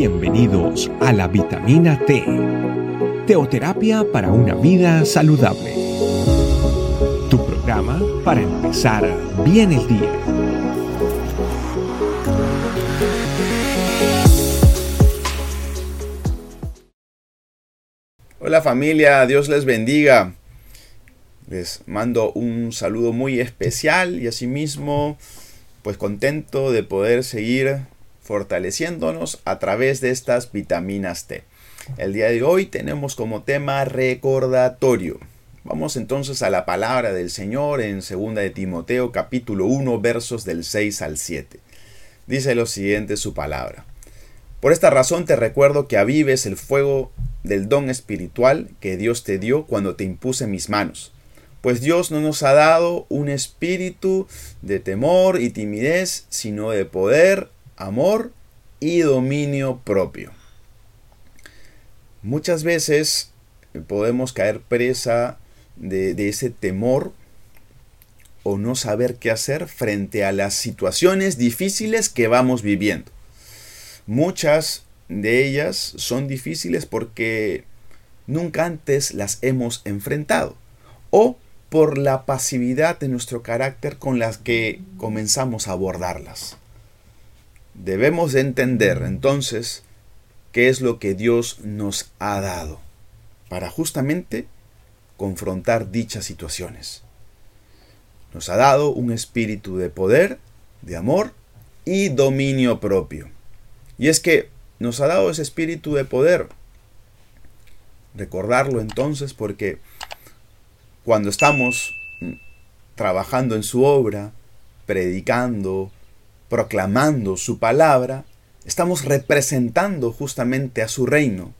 Bienvenidos a la vitamina T, teoterapia para una vida saludable. Tu programa para empezar bien el día. Hola familia, Dios les bendiga. Les mando un saludo muy especial y asimismo pues contento de poder seguir fortaleciéndonos a través de estas vitaminas T. El día de hoy tenemos como tema recordatorio. Vamos entonces a la palabra del Señor en 2 de Timoteo capítulo 1 versos del 6 al 7. Dice lo siguiente su palabra. Por esta razón te recuerdo que avives el fuego del don espiritual que Dios te dio cuando te impuse mis manos pues Dios no nos ha dado un espíritu de temor y timidez, sino de poder, amor y dominio propio. Muchas veces podemos caer presa de, ese temor o no saber qué hacer frente a las situaciones difíciles que vamos viviendo. Muchas de ellas son difíciles porque nunca antes las hemos enfrentado o por la pasividad de nuestro carácter con las que comenzamos a abordarlas. Debemos entender entonces qué es lo que Dios nos ha dado para justamente confrontar dichas situaciones. Nos ha dado un espíritu de poder, de amor y dominio propio. Y es que nos ha dado ese espíritu de poder. Recordarlo entonces porque cuando estamos trabajando en su obra, predicando, proclamando su palabra, estamos representando justamente a su reino.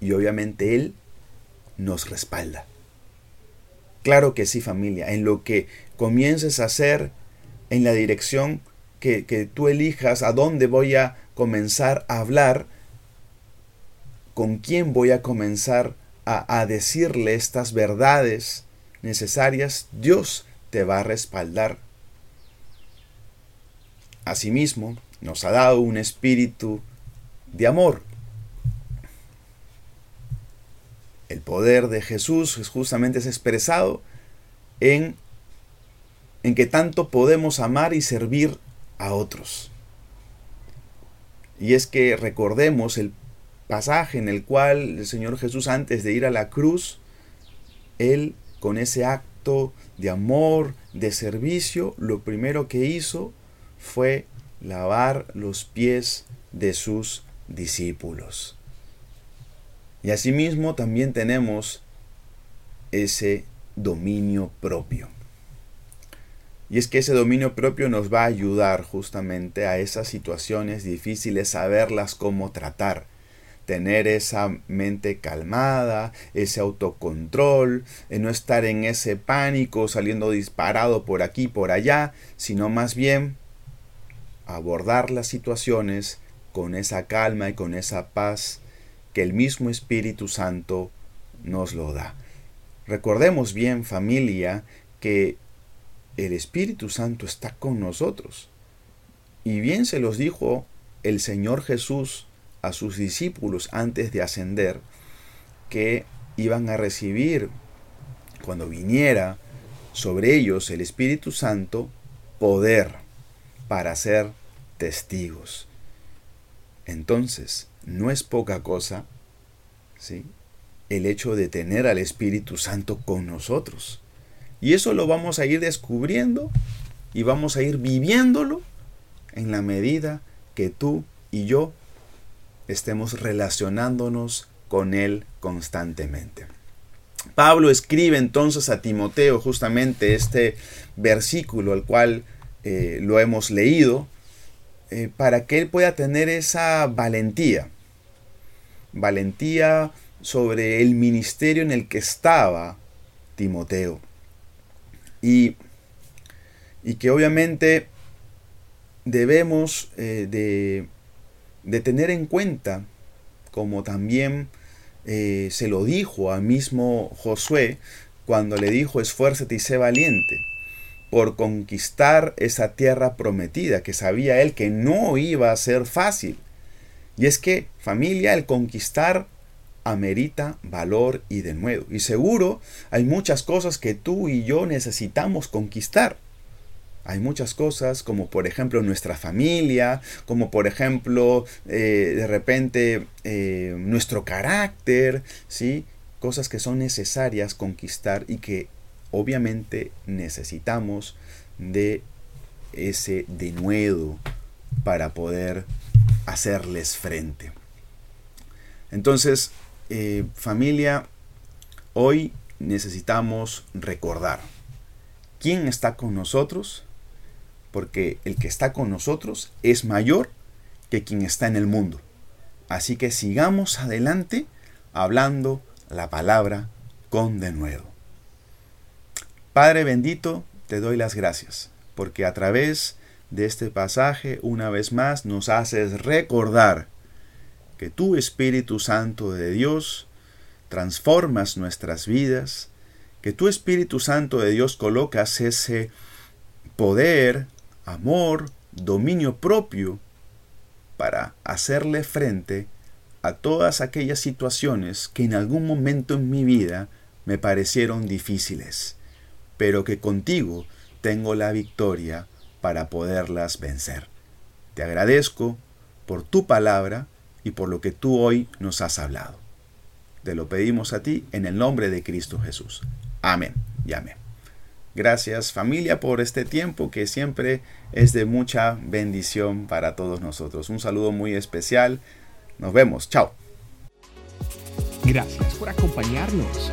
Y obviamente Él nos respalda. Claro que sí familia, en lo que comiences a hacer, en la dirección que, que tú elijas, a dónde voy a comenzar a hablar, con quién voy a comenzar a a, decirle estas verdades necesarias, Dios te va a respaldar. Asimismo, nos ha dado un espíritu de amor. El poder de Jesús justamente es expresado en, en que tanto podemos amar y servir a otros. Y es que recordemos el pasaje en el cual el Señor Jesús antes de ir a la cruz, Él con ese acto de amor, de servicio, lo primero que hizo fue lavar los pies de sus discípulos. Y asimismo también tenemos ese dominio propio. Y es que ese dominio propio nos va a ayudar justamente a esas situaciones difíciles, saberlas cómo tratar tener esa mente calmada, ese autocontrol, no estar en ese pánico saliendo disparado por aquí, por allá, sino más bien abordar las situaciones con esa calma y con esa paz que el mismo Espíritu Santo nos lo da. Recordemos bien familia que el Espíritu Santo está con nosotros. Y bien se los dijo el Señor Jesús a sus discípulos antes de ascender que iban a recibir cuando viniera sobre ellos el Espíritu Santo poder para ser testigos. Entonces, no es poca cosa ¿sí? el hecho de tener al Espíritu Santo con nosotros. Y eso lo vamos a ir descubriendo y vamos a ir viviéndolo en la medida que tú y yo estemos relacionándonos con Él constantemente. Pablo escribe entonces a Timoteo justamente este versículo al cual eh, lo hemos leído, eh, para que él pueda tener esa valentía, valentía sobre el ministerio en el que estaba Timoteo. Y, y que obviamente debemos eh, de de tener en cuenta, como también se lo dijo a mismo Josué cuando le dijo esfuérzate y sé valiente por conquistar esa tierra prometida, que sabía él que no iba a ser fácil. Y es que, familia, el conquistar amerita valor y denuedo. Y seguro hay muchas cosas que tú y yo necesitamos conquistar. Hay muchas cosas como por ejemplo nuestra familia, como por ejemplo eh, de repente eh, nuestro carácter, ¿sí? cosas que son necesarias conquistar y que obviamente necesitamos de ese denuedo para poder hacerles frente. Entonces, eh, familia, hoy necesitamos recordar quién está con nosotros, porque el que está con nosotros es mayor que quien está en el mundo. Así que sigamos adelante hablando la palabra con denuedo. Padre bendito, te doy las gracias, porque a través de este pasaje una vez más nos haces recordar que tu Espíritu Santo de Dios transformas nuestras vidas, que tu Espíritu Santo de Dios colocas ese poder, amor, dominio propio para hacerle frente a todas aquellas situaciones que en algún momento en mi vida me parecieron difíciles, pero que contigo tengo la victoria para poderlas vencer. Te agradezco por tu palabra y por lo que tú hoy nos has hablado. Te lo pedimos a ti en el nombre de Cristo Jesús. Amén y amén. Gracias familia por este tiempo que siempre es de mucha bendición para todos nosotros. Un saludo muy especial. Nos vemos. Chao. Gracias por acompañarnos.